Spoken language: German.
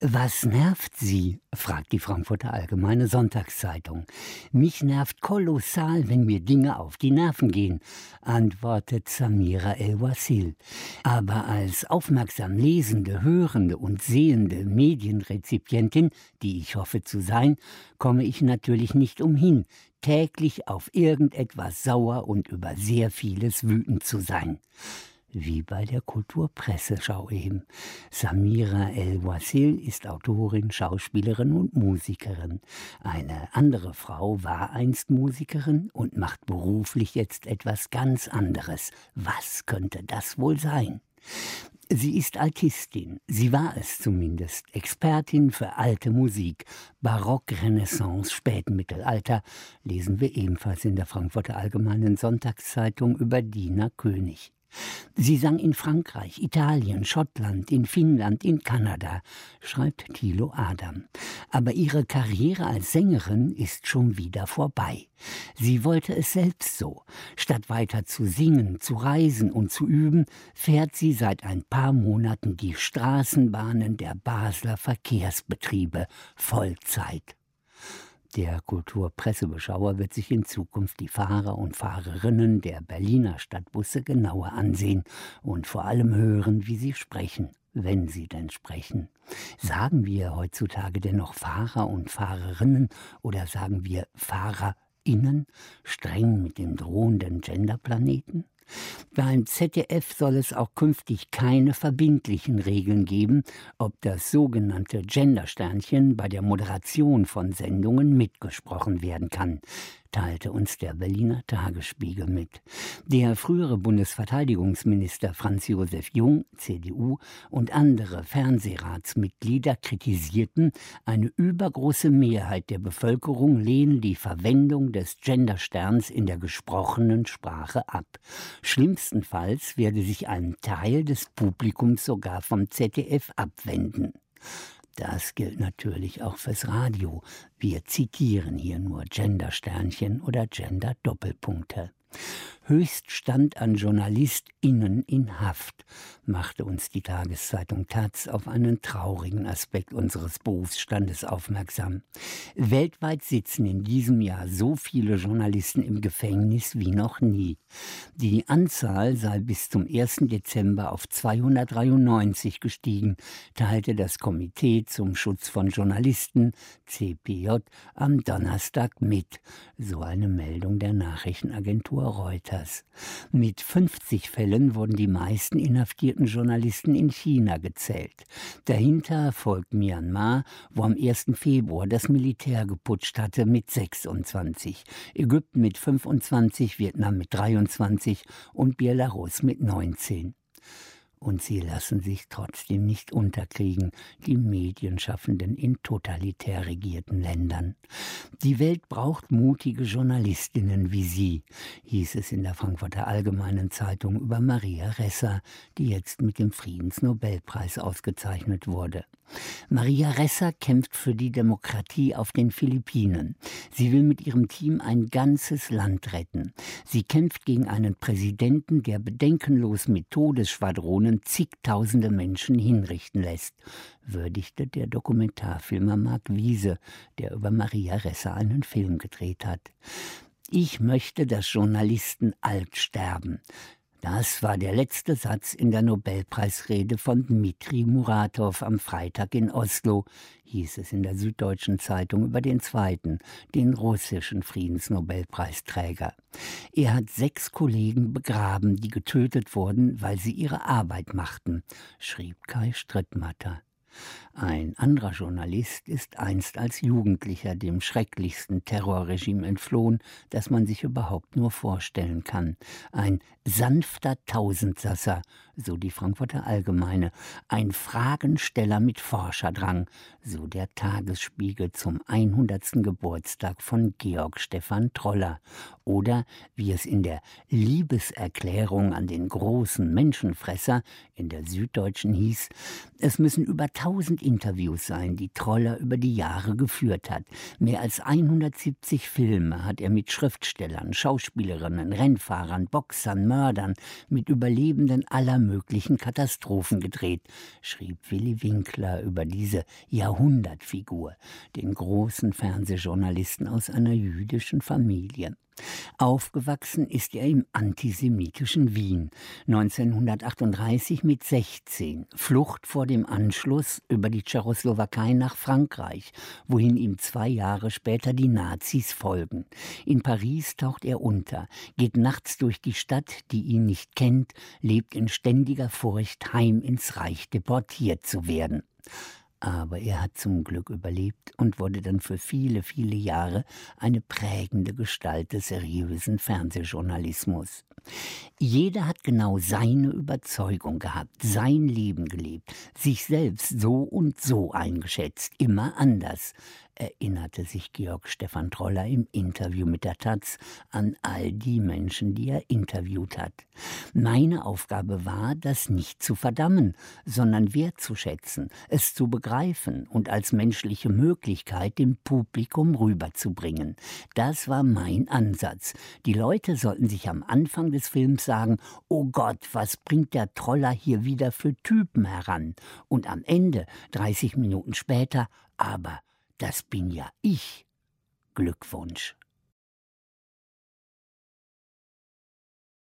was nervt Sie? fragt die Frankfurter Allgemeine Sonntagszeitung. Mich nervt kolossal, wenn mir Dinge auf die Nerven gehen, antwortet Samira El-Wasil. Aber als aufmerksam lesende, hörende und sehende Medienrezipientin, die ich hoffe zu sein, komme ich natürlich nicht umhin, täglich auf irgendetwas sauer und über sehr vieles wütend zu sein wie bei der Kulturpresseschau eben. Samira El-Wasil ist Autorin, Schauspielerin und Musikerin. Eine andere Frau war einst Musikerin und macht beruflich jetzt etwas ganz anderes. Was könnte das wohl sein? Sie ist Altistin, sie war es zumindest, Expertin für alte Musik, Barock, Renaissance, Spätmittelalter, lesen wir ebenfalls in der Frankfurter Allgemeinen Sonntagszeitung über Dina König. Sie sang in Frankreich, Italien, Schottland, in Finnland, in Kanada, schreibt Thilo Adam. Aber ihre Karriere als Sängerin ist schon wieder vorbei. Sie wollte es selbst so. Statt weiter zu singen, zu reisen und zu üben, fährt sie seit ein paar Monaten die Straßenbahnen der Basler Verkehrsbetriebe Vollzeit. Der Kulturpressebeschauer wird sich in Zukunft die Fahrer und Fahrerinnen der Berliner Stadtbusse genauer ansehen und vor allem hören, wie sie sprechen, wenn sie denn sprechen. Sagen wir heutzutage denn noch Fahrer und Fahrerinnen oder sagen wir FahrerInnen, streng mit dem drohenden Genderplaneten? Beim ZDF soll es auch künftig keine verbindlichen Regeln geben, ob das sogenannte Gendersternchen bei der Moderation von Sendungen mitgesprochen werden kann teilte uns der Berliner Tagesspiegel mit. Der frühere Bundesverteidigungsminister Franz Josef Jung, CDU, und andere Fernsehratsmitglieder kritisierten, eine übergroße Mehrheit der Bevölkerung lehne die Verwendung des Gendersterns in der gesprochenen Sprache ab. Schlimmstenfalls werde sich ein Teil des Publikums sogar vom ZDF abwenden. Das gilt natürlich auch fürs Radio. Wir zitieren hier nur Gendersternchen oder Gender-Doppelpunkte. Höchststand an JournalistInnen in Haft, machte uns die Tageszeitung Taz auf einen traurigen Aspekt unseres Berufsstandes aufmerksam. Weltweit sitzen in diesem Jahr so viele Journalisten im Gefängnis wie noch nie. Die Anzahl sei bis zum 1. Dezember auf 293 gestiegen, teilte das Komitee zum Schutz von Journalisten, CPJ, am Donnerstag mit, so eine Meldung der Nachrichtenagentur Reuters. Chinas. Mit 50 Fällen wurden die meisten inhaftierten Journalisten in China gezählt. Dahinter folgt Myanmar, wo am 1. Februar das Militär geputscht hatte mit 26, Ägypten mit 25, Vietnam mit 23 und Belarus mit 19 und sie lassen sich trotzdem nicht unterkriegen, die Medienschaffenden in totalitär regierten Ländern. Die Welt braucht mutige Journalistinnen wie Sie, hieß es in der Frankfurter Allgemeinen Zeitung über Maria Ressa, die jetzt mit dem Friedensnobelpreis ausgezeichnet wurde. Maria Ressa kämpft für die Demokratie auf den Philippinen. Sie will mit ihrem Team ein ganzes Land retten. Sie kämpft gegen einen Präsidenten, der bedenkenlos mit Todesschwadronen zigtausende Menschen hinrichten lässt, würdigte der Dokumentarfilmer Marc Wiese, der über Maria Ressa einen Film gedreht hat. Ich möchte, dass Journalisten alt sterben. Das war der letzte Satz in der Nobelpreisrede von Dmitri Muratov am Freitag in Oslo, hieß es in der Süddeutschen Zeitung über den zweiten, den russischen Friedensnobelpreisträger. Er hat sechs Kollegen begraben, die getötet wurden, weil sie ihre Arbeit machten, schrieb Kai Strittmatter. Ein anderer Journalist ist einst als Jugendlicher dem schrecklichsten Terrorregime entflohen, das man sich überhaupt nur vorstellen kann. Ein sanfter Tausendsasser, so die Frankfurter Allgemeine, ein Fragensteller mit Forscherdrang, so der Tagesspiegel zum 100. Geburtstag von Georg Stephan Troller, oder wie es in der Liebeserklärung an den großen Menschenfresser in der Süddeutschen hieß, es müssen über tausend 1000 Interviews sein, die Troller über die Jahre geführt hat. Mehr als 170 Filme hat er mit Schriftstellern, Schauspielerinnen, Rennfahrern, Boxern, Mördern, mit Überlebenden aller möglichen Katastrophen gedreht, schrieb Willi Winkler über diese Jahrhundertfigur, den großen Fernsehjournalisten aus einer jüdischen Familie. Aufgewachsen ist er im antisemitischen Wien. 1938 mit 16. Flucht vor dem Anschluss über die Tschechoslowakei nach Frankreich, wohin ihm zwei Jahre später die Nazis folgen. In Paris taucht er unter, geht nachts durch die Stadt, die ihn nicht kennt, lebt in ständiger Furcht, heim ins Reich deportiert zu werden. Aber er hat zum Glück überlebt und wurde dann für viele, viele Jahre eine prägende Gestalt des seriösen Fernsehjournalismus. Jeder hat genau seine Überzeugung gehabt, sein Leben gelebt, sich selbst so und so eingeschätzt, immer anders erinnerte sich Georg Stefan Troller im Interview mit der Taz an all die Menschen, die er interviewt hat. Meine Aufgabe war, das nicht zu verdammen, sondern wertzuschätzen, es zu begreifen und als menschliche Möglichkeit dem Publikum rüberzubringen. Das war mein Ansatz. Die Leute sollten sich am Des Films sagen, oh Gott, was bringt der Troller hier wieder für Typen heran? Und am Ende, 30 Minuten später, aber das bin ja ich. Glückwunsch.